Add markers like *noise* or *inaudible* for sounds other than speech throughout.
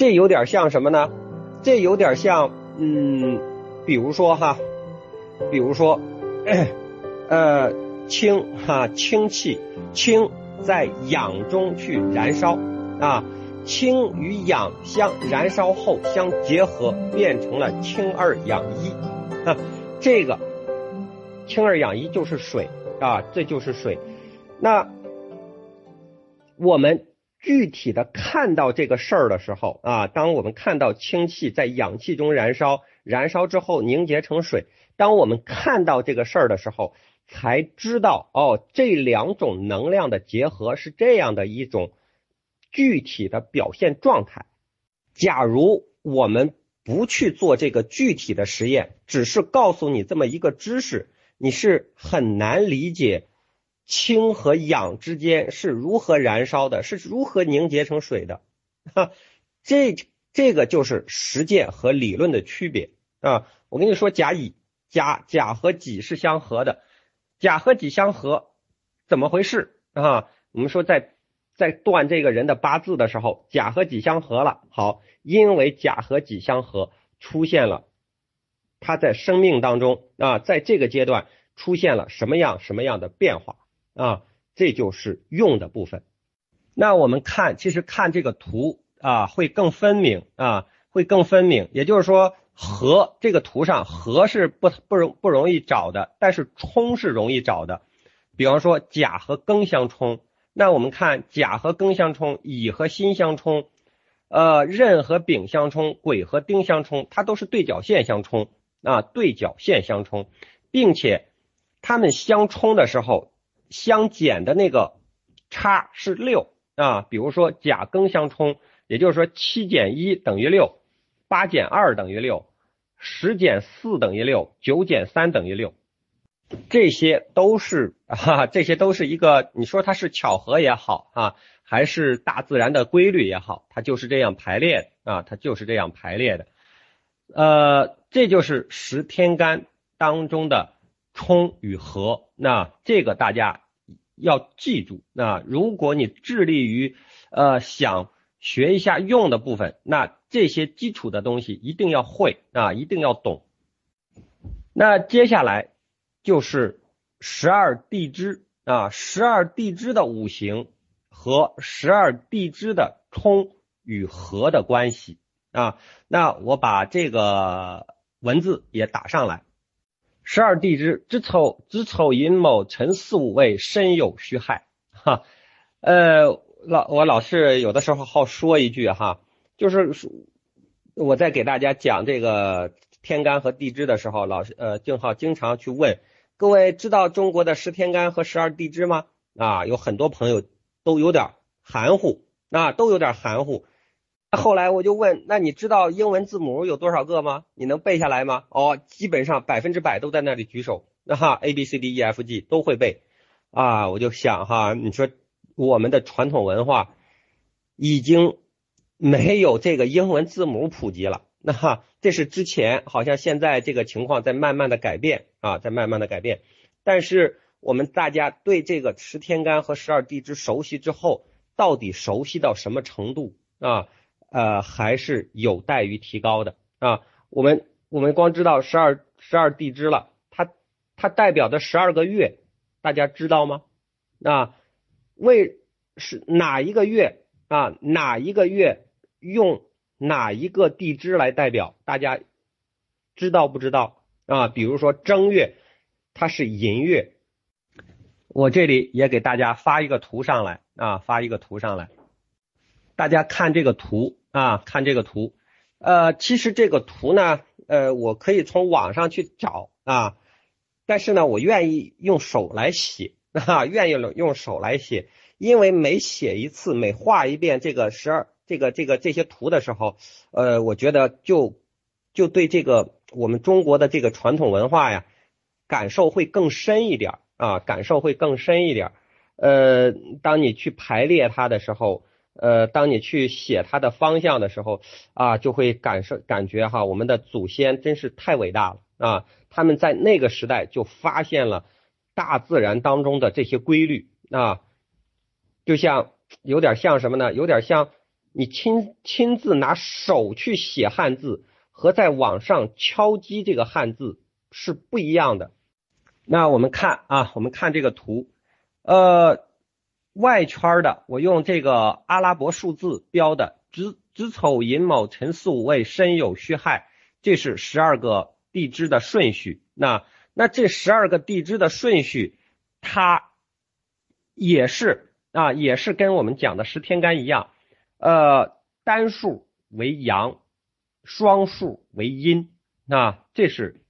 这有点像什么呢？这有点像，嗯，比如说哈，比如说，*coughs* 呃，氢哈，氢气，氢在氧中去燃烧啊，氢与氧相燃烧后相结合，变成了氢二氧一，啊，这个氢二氧一就是水啊，这就是水。那我们。具体的看到这个事儿的时候啊，当我们看到氢气在氧气中燃烧，燃烧之后凝结成水，当我们看到这个事儿的时候，才知道哦，这两种能量的结合是这样的一种具体的表现状态。假如我们不去做这个具体的实验，只是告诉你这么一个知识，你是很难理解。氢和氧之间是如何燃烧的？是如何凝结成水的？哈，这这个就是实践和理论的区别啊！我跟你说，甲乙甲甲和己是相合的，甲和己相合，怎么回事啊？我们说在在断这个人的八字的时候，甲和己相合了。好，因为甲和己相合，出现了他在生命当中啊，在这个阶段出现了什么样什么样的变化？啊，这就是用的部分。那我们看，其实看这个图啊，会更分明啊，会更分明。也就是说，和这个图上和是不不容不容易找的，但是冲是容易找的。比方说甲和庚相冲，那我们看甲和庚相冲，乙和辛相冲，呃，壬和丙相冲，癸和丁相冲，它都是对角线相冲啊，对角线相冲，并且它们相冲的时候。相减的那个差是六啊，比如说甲庚相冲，也就是说七减一等于六，八减二等于六，十减四等于六，九减三等于六，这些都是哈啊，这些都是一个，你说它是巧合也好啊，还是大自然的规律也好，它就是这样排列啊，它就是这样排列的，呃，这就是十天干当中的。冲与和，那这个大家要记住。那如果你致力于呃想学一下用的部分，那这些基础的东西一定要会啊，一定要懂。那接下来就是十二地支啊，十二地支的五行和十二地支的冲与和的关系啊。那我把这个文字也打上来。十二地支，子丑、子丑寅卯辰巳午未申酉戌亥，哈，呃，老我老是有的时候好说一句哈，就是我在给大家讲这个天干和地支的时候，老师呃静浩经常去问各位知道中国的十天干和十二地支吗？啊，有很多朋友都有点含糊，啊，都有点含糊。后来我就问，那你知道英文字母有多少个吗？你能背下来吗？哦，基本上百分之百都在那里举手，那哈 A B C D E F G 都会背啊。我就想哈，你说我们的传统文化已经没有这个英文字母普及了，那哈这是之前，好像现在这个情况在慢慢的改变啊，在慢慢的改变。但是我们大家对这个十天干和十二地支熟悉之后，到底熟悉到什么程度啊？呃，还是有待于提高的啊。我们我们光知道十二十二地支了，它它代表的十二个月，大家知道吗？啊，为是哪一个月啊？哪一个月用哪一个地支来代表？大家知道不知道啊？比如说正月，它是寅月。我这里也给大家发一个图上来啊，发一个图上来，大家看这个图。啊，看这个图，呃，其实这个图呢，呃，我可以从网上去找啊，但是呢，我愿意用手来写，*laughs* 啊，愿意用手来写，因为每写一次，每画一遍这个十二，这个这个这些图的时候，呃，我觉得就就对这个我们中国的这个传统文化呀，感受会更深一点啊，感受会更深一点，呃，当你去排列它的时候。呃，当你去写它的方向的时候啊，就会感受感觉哈，我们的祖先真是太伟大了啊！他们在那个时代就发现了大自然当中的这些规律啊，就像有点像什么呢？有点像你亲亲自拿手去写汉字和在网上敲击这个汉字是不一样的。那我们看啊，我们看这个图，呃，外圈的我用这个阿拉伯数字标的子子丑寅卯辰巳午未申酉戌亥，这是十二个地支的顺序。那那这十二个地支的顺序，它也是啊，也是跟我们讲的十天干一样，呃，单数为阳，双数为阴。那这是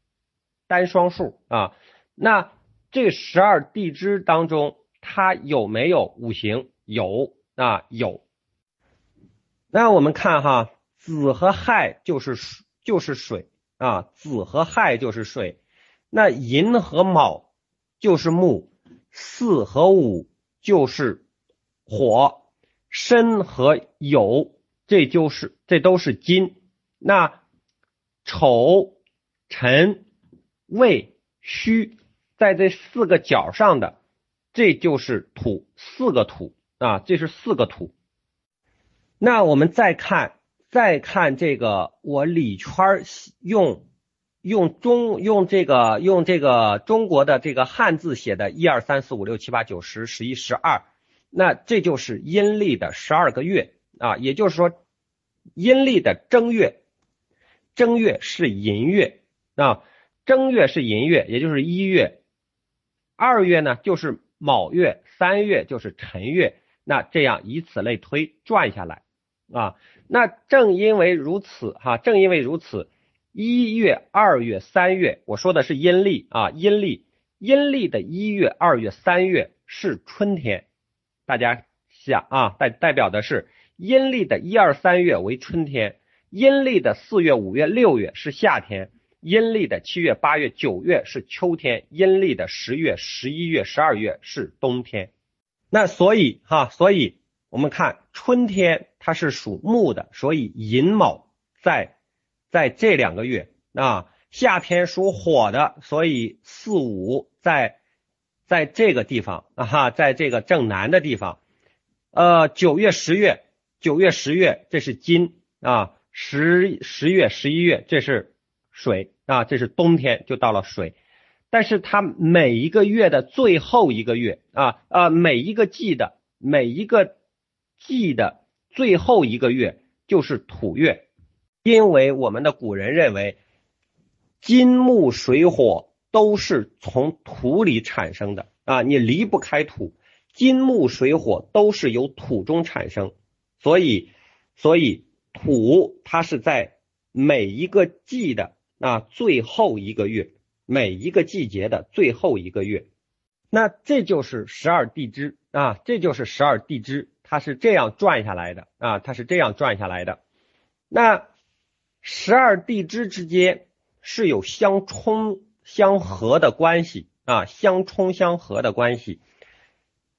单双数啊。那这十二地支当中，它有没有五行？有啊，有。那我们看哈，子和亥就是就是水啊，子和亥就是水。那寅和卯就是木，巳和午就是火，申和酉这就是这都是金。那丑、辰、未、戌。在这四个角上的，这就是土，四个土啊，这是四个土。那我们再看，再看这个，我里圈用用中用这个用这个中国的这个汉字写的，一二三四五六七八九十十一十二，那这就是阴历的十二个月啊，也就是说，阴历的正月，正月是寅月啊，正月是寅月，也就是一月。二月呢就是卯月，三月就是辰月，那这样以此类推转下来啊，那正因为如此哈，正因为如此，一月、二月、三月，我说的是阴历啊，阴历，阴历的一月、二月、三月是春天，大家想啊，代代表的是阴历的一二三月为春天，阴历的四月、五月、六月是夏天。阴历的七月、八月、九月是秋天，阴历的十月、十一月、十二月是冬天。那所以哈，所以我们看春天它是属木的，所以寅卯在在这两个月啊。夏天属火的，所以四五在在这个地方啊哈，在这个正南的地方。呃，九月、十月，九月、十月这是金啊，十十月、十一月这是。水啊，这是冬天就到了水，但是它每一个月的最后一个月啊啊，每一个季的每一个季的最后一个月就是土月，因为我们的古人认为金木水火都是从土里产生的啊，你离不开土，金木水火都是由土中产生，所以所以土它是在每一个季的。啊，最后一个月，每一个季节的最后一个月，那这就是十二地支啊，这就是十二地支，它是这样转下来的啊，它是这样转下来的。那十二地支之间是有相冲相合的关系啊，相冲相合的关系。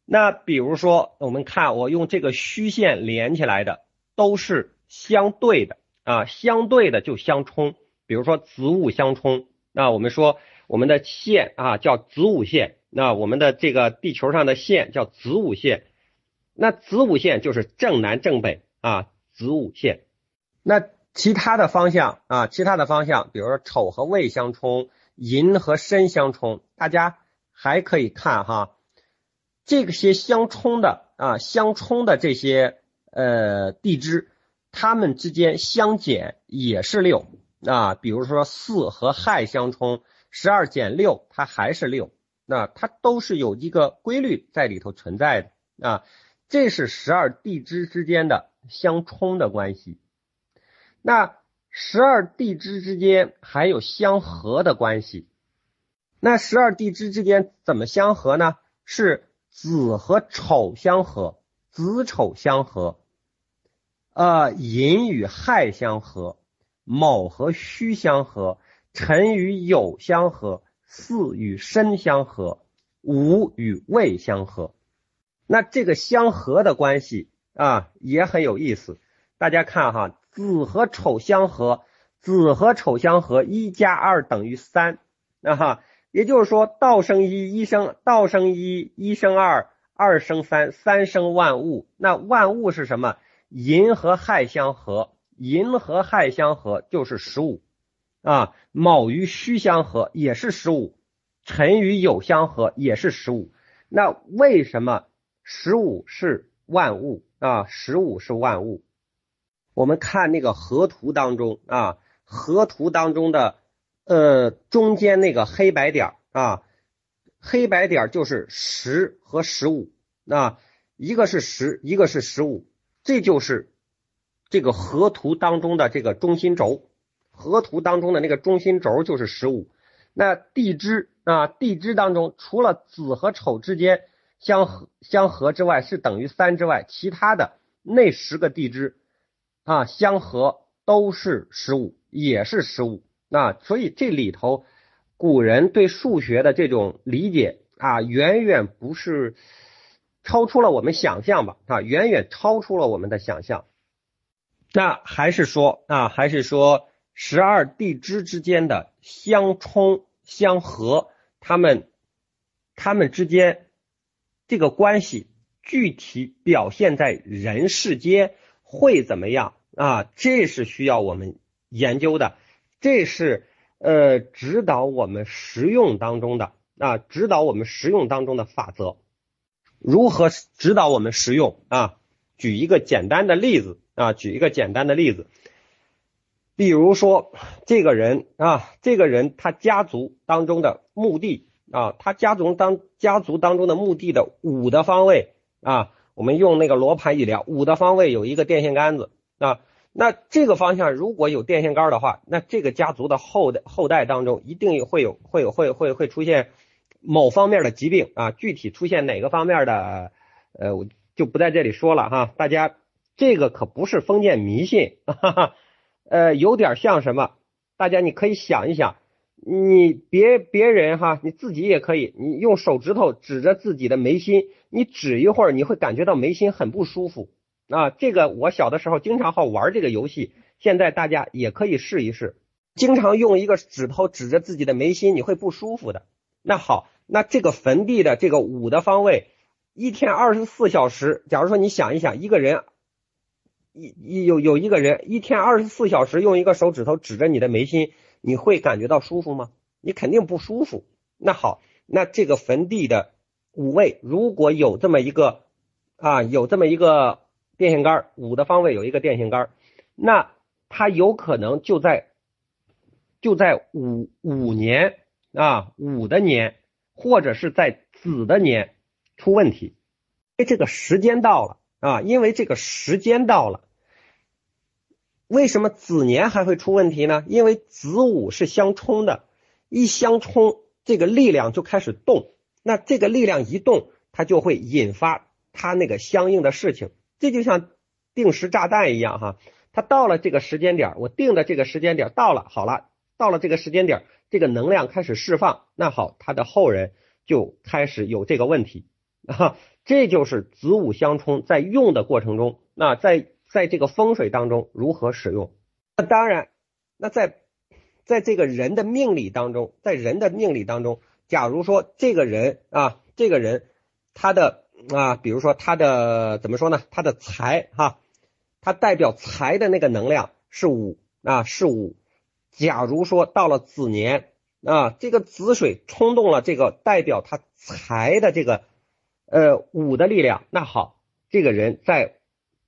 那比如说，我们看我用这个虚线连起来的，都是相对的啊，相对的就相冲。比如说子午相冲，那我们说我们的线啊叫子午线，那我们的这个地球上的线叫子午线，那子午线就是正南正北啊，子午线。那其他的方向啊，其他的方向，比如说丑和未相冲，寅和申相冲，大家还可以看哈，这些相冲的啊，相冲的这些呃地支，它们之间相减也是六。那比如说巳和亥相冲，十二减六，它还是六，那它都是有一个规律在里头存在的啊，这是十二地支之间的相冲的关系。那十二地支之间还有相合的关系。那十二地支之间怎么相合呢？是子和丑相合，子丑相合，呃，寅与亥相合。卯和戌相合，辰与酉相合，巳与申相合，午与未相合。那这个相合的关系啊也很有意思。大家看哈，子和丑相合，子和丑相合，一加二等于三。那哈，也就是说，道生一，一生道生一，一生二，二生三，三生万物。那万物是什么？寅和亥相合，寅和亥相合就是十五啊。卯与戌相合也是十五，辰与酉相合也是十五。那为什么十五是万物啊？十五是万物。我们看那个河图当中啊，河图当中的呃中间那个黑白点啊，黑白点就是十和十五啊，一个是十，一个是十五。这就是这个河图当中的这个中心轴，河图当中的那个中心轴就是十五。那地支啊，地支当中除了子和丑之间相合相合之外，是等于三之外，其他的那十个地支啊相合都是十五，也是十五。那所以这里头古人对数学的这种理解啊，远远不是。超出了我们想象吧，啊，远远超出了我们的想象。那还是说啊，还是说十二地支之间的相冲相合，他们他们之间这个关系具体表现在人世间会怎么样啊？这是需要我们研究的，这是呃指导我们实用当中的啊，指导我们实用当中的法则。如何指导我们实用啊？举一个简单的例子啊，举一个简单的例子，比如说这个人啊，这个人他家族当中的墓地啊，他家族当家族当中的墓地的五的方位啊，我们用那个罗盘一量，五的方位有一个电线杆子啊，那这个方向如果有电线杆的话，那这个家族的后代后代当中一定会有会有会会会出现。某方面的疾病啊，具体出现哪个方面的，呃，我就不在这里说了哈。大家这个可不是封建迷信，哈哈，呃，有点像什么？大家你可以想一想，你别别人哈，你自己也可以，你用手指头指着自己的眉心，你指一会儿，你会感觉到眉心很不舒服啊。这个我小的时候经常好玩这个游戏，现在大家也可以试一试，经常用一个指头指着自己的眉心，你会不舒服的。那好，那这个坟地的这个五的方位，一天二十四小时，假如说你想一想，一个人一一有有一个人一天二十四小时用一个手指头指着你的眉心，你会感觉到舒服吗？你肯定不舒服。那好，那这个坟地的五位如果有这么一个啊，有这么一个电线杆，五的方位有一个电线杆，那它有可能就在就在五五年。啊，午的年或者是在子的年出问题，因为这个时间到了啊，因为这个时间到了，为什么子年还会出问题呢？因为子午是相冲的，一相冲，这个力量就开始动，那这个力量一动，它就会引发它那个相应的事情，这就像定时炸弹一样哈，它到了这个时间点，我定的这个时间点到了，好了，到了这个时间点。这个能量开始释放，那好，他的后人就开始有这个问题啊，这就是子午相冲，在用的过程中，那在在这个风水当中如何使用？那当然，那在在这个人的命理当中，在人的命理当中，假如说这个人啊，这个人他的啊，比如说他的怎么说呢？他的财哈，他代表财的那个能量是五啊，是五。假如说到了子年啊，这个子水冲动了这个代表他财的这个呃五的力量，那好，这个人在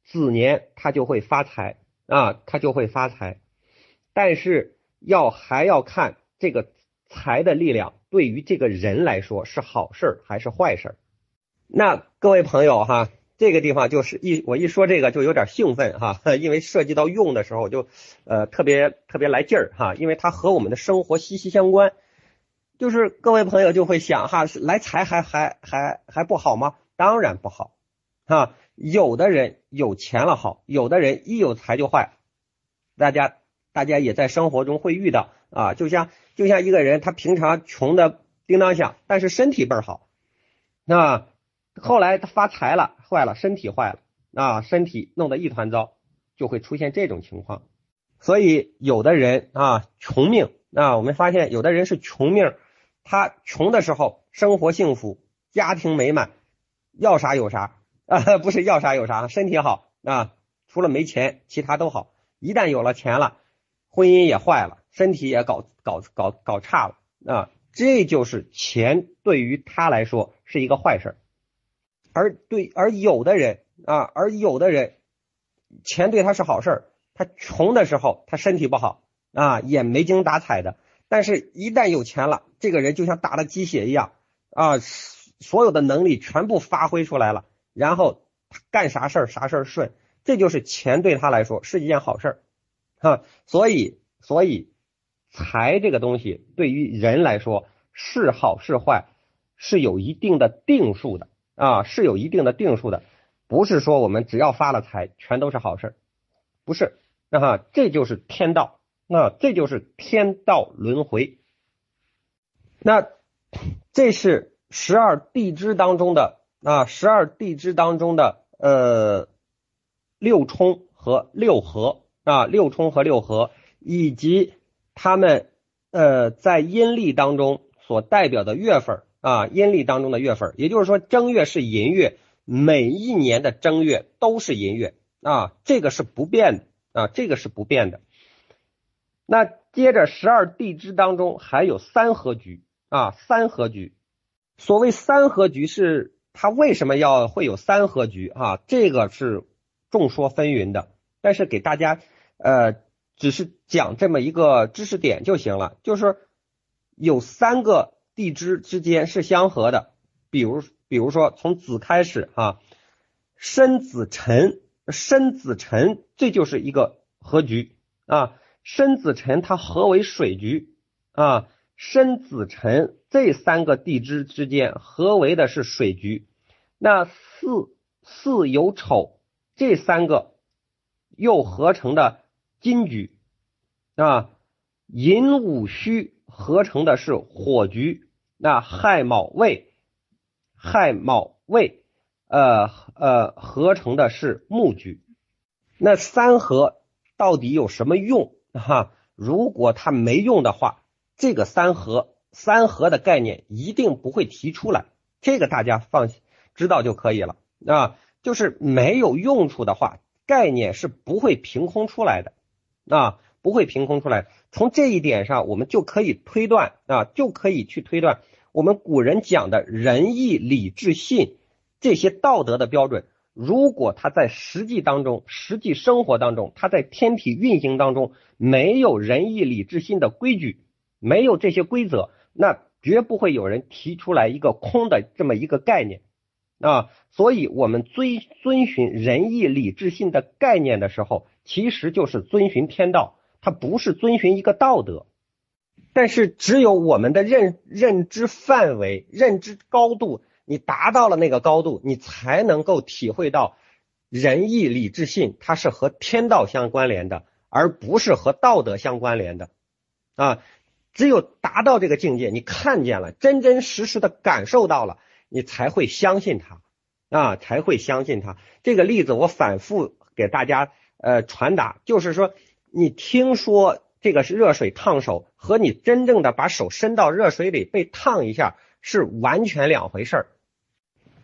子年他就会发财啊，他就会发财，但是要还要看这个财的力量对于这个人来说是好事还是坏事那各位朋友哈。这个地方就是一我一说这个就有点兴奋哈，*laughs* 因为涉及到用的时候就呃特别特别来劲儿哈，因为它和我们的生活息息相关。就是各位朋友就会想哈，来财还还还还不好吗？当然不好啊！有的人有钱了好，有的人一有财就坏。大家大家也在生活中会遇到啊，就像就像一个人他平常穷的叮当响，但是身体倍儿好，那。后来他发财了，坏了，身体坏了啊，身体弄得一团糟，就会出现这种情况。所以有的人啊，穷命啊，我们发现有的人是穷命，他穷的时候生活幸福，家庭美满，要啥有啥啊，不是要啥有啥，身体好啊，除了没钱，其他都好。一旦有了钱了，婚姻也坏了，身体也搞搞搞搞差了啊！这就是钱对于他来说是一个坏事而对而有的人啊，而有的人钱对他是好事儿他穷的时候他身体不好啊，也没精打采的，但是一旦有钱了，这个人就像打了鸡血一样啊，所有的能力全部发挥出来了，然后干啥事儿啥事儿顺。这就是钱对他来说是一件好事儿，哈，所以所以财这个东西对于人来说是好是坏是有一定的定数的啊，是有一定的定数的，不是说我们只要发了财全都是好事儿，不是，那哈，这就是天道，那这就是天道轮回，那这是十二地支当中的啊，十二地支当中的呃。六冲和六合啊，六冲和六合，以及他们呃在阴历当中所代表的月份啊，阴历当中的月份，也就是说正月是寅月，每一年的正月都是寅月啊，这个是不变的啊，这个是不变的。那接着十二地支当中还有三合局啊，三合局。所谓三合局是它为什么要会有三合局啊？这个是。众说纷纭的，但是给大家呃，只是讲这么一个知识点就行了。就是有三个地支之间是相合的，比如比如说从子开始哈，申子辰，申子辰这就是一个合局啊，申子辰它合为水局啊，申子辰这三个地支之间合为的是水局，那巳巳酉丑。这三个又合成的金局啊，寅午戌合成的是火局，那亥卯未亥卯未呃呃合成的是木局。那三合到底有什么用哈？如果它没用的话，这个三合三合的概念一定不会提出来，这个大家放心知道就可以了啊。就是没有用处的话，概念是不会凭空出来的啊，不会凭空出来。从这一点上，我们就可以推断啊，就可以去推断我们古人讲的仁义礼智信这些道德的标准。如果他在实际当中、实际生活当中，他在天体运行当中没有仁义礼智信的规矩，没有这些规则，那绝不会有人提出来一个空的这么一个概念。啊，所以我们遵遵循仁义礼智信的概念的时候，其实就是遵循天道，它不是遵循一个道德。但是只有我们的认认知范围、认知高度，你达到了那个高度，你才能够体会到仁义礼智信，它是和天道相关联的，而不是和道德相关联的。啊，只有达到这个境界，你看见了，真真实实的感受到了。你才会相信他啊，才会相信他。这个例子我反复给大家呃传达，就是说，你听说这个是热水烫手，和你真正的把手伸到热水里被烫一下是完全两回事儿。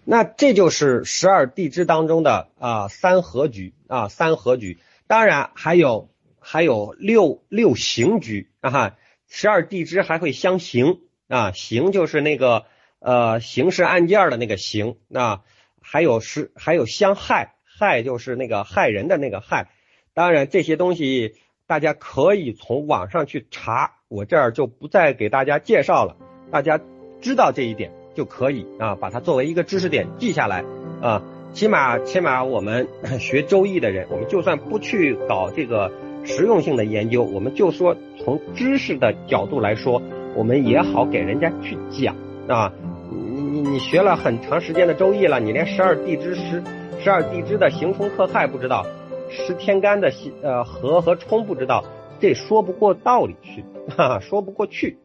那这就是十二地支当中的啊三合局啊三合局，当然还有还有六六行局啊哈，十二地支还会相刑啊，刑就是那个。呃，刑事案件的那个刑，那还有是还有相害，害就是那个害人的那个害。当然这些东西大家可以从网上去查，我这儿就不再给大家介绍了。大家知道这一点就可以啊，把它作为一个知识点记下来啊。起码起码我们 *laughs* 学周易的人，我们就算不去搞这个实用性的研究，我们就说从知识的角度来说，我们也好给人家去讲啊。你你你学了很长时间的周易了，你连十二地支十十二地支的刑冲克害不知道，十天干的呃合和冲不知道，这说不过道理去，哈哈，说不过去。